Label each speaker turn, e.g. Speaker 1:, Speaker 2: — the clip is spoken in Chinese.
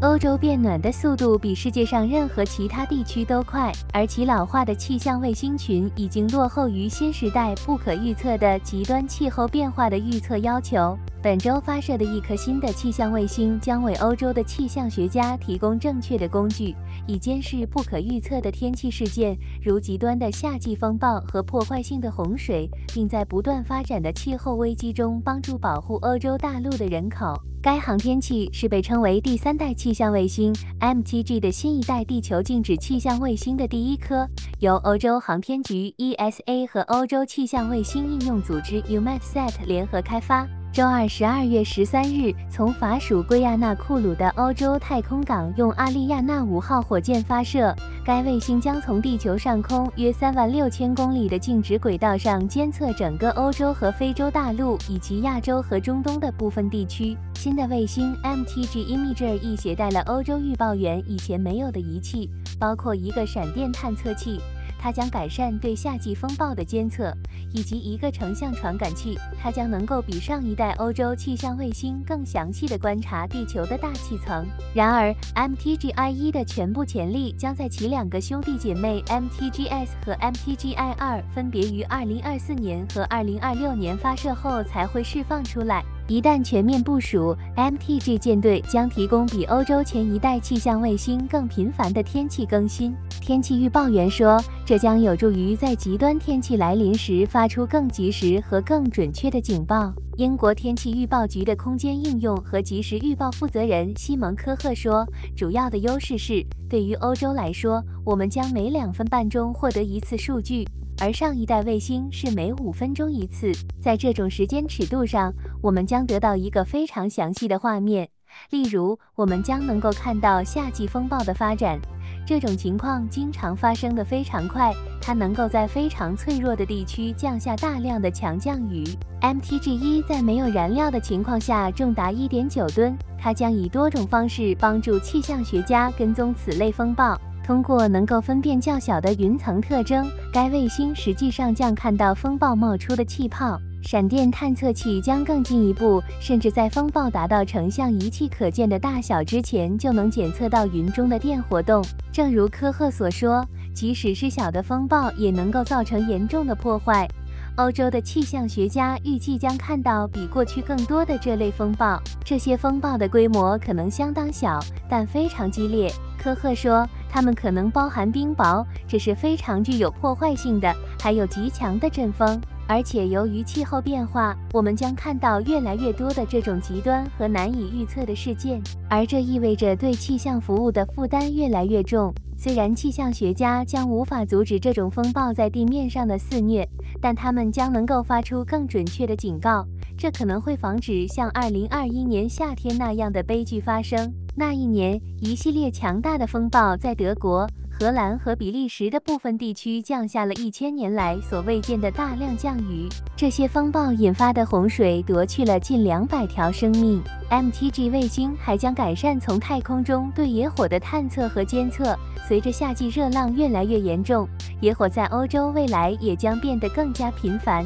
Speaker 1: 欧洲变暖的速度比世界上任何其他地区都快，而其老化的气象卫星群已经落后于新时代不可预测的极端气候变化的预测要求。本周发射的一颗新的气象卫星将为欧洲的气象学家提供正确的工具，以监视不可预测的天气事件，如极端的夏季风暴和破坏性的洪水，并在不断发展的气候危机中帮助保护欧洲大陆的人口。该航天器是被称为第三代气象卫星 MTG 的新一代地球静止气象卫星的第一颗，由欧洲航天局 ESA 和欧洲气象卫星应用组织 EUMETSAT 联合开发。周二十二月十三日，从法属圭亚那库鲁的欧洲太空港用阿利亚纳五号火箭发射。该卫星将从地球上空约三万六千公里的静止轨道上监测整个欧洲和非洲大陆以及亚洲和中东的部分地区。新的卫星 MTG Imager 亦携带了欧洲预报员以前没有的仪器，包括一个闪电探测器。它将改善对夏季风暴的监测，以及一个成像传感器。它将能够比上一代欧洲气象卫星更详细地观察地球的大气层。然而，MTGI 1的全部潜力将在其两个兄弟姐妹 MTGS 和 MTGI 2分别于2024年和2026年发射后才会释放出来。一旦全面部署，MTG 舰队将提供比欧洲前一代气象卫星更频繁的天气更新。天气预报员说，这将有助于在极端天气来临时发出更及时和更准确的警报。英国天气预报局的空间应用和及时预报负责人西蒙科赫说，主要的优势是，对于欧洲来说，我们将每两分半钟获得一次数据。而上一代卫星是每五分钟一次，在这种时间尺度上，我们将得到一个非常详细的画面。例如，我们将能够看到夏季风暴的发展，这种情况经常发生的非常快，它能够在非常脆弱的地区降下大量的强降雨。MTG 一在没有燃料的情况下重达一点九吨，它将以多种方式帮助气象学家跟踪此类风暴。通过能够分辨较小的云层特征，该卫星实际上将看到风暴冒出的气泡。闪电探测器将更进一步，甚至在风暴达到成像仪器可见的大小之前，就能检测到云中的电活动。正如科赫所说，即使是小的风暴，也能够造成严重的破坏。欧洲的气象学家预计将看到比过去更多的这类风暴。这些风暴的规模可能相当小，但非常激烈。科赫说，它们可能包含冰雹，这是非常具有破坏性的，还有极强的阵风。而且，由于气候变化，我们将看到越来越多的这种极端和难以预测的事件，而这意味着对气象服务的负担越来越重。虽然气象学家将无法阻止这种风暴在地面上的肆虐，但他们将能够发出更准确的警告，这可能会防止像2021年夏天那样的悲剧发生。那一年，一系列强大的风暴在德国、荷兰和比利时的部分地区降下了一千年来所未见的大量降雨这些风暴引发的洪水夺去了近两百条生命。Mtg 卫星还将改善从太空中对野火的探测和监测。随着夏季热浪越来越严重野火在欧洲未来也将变得更加频繁。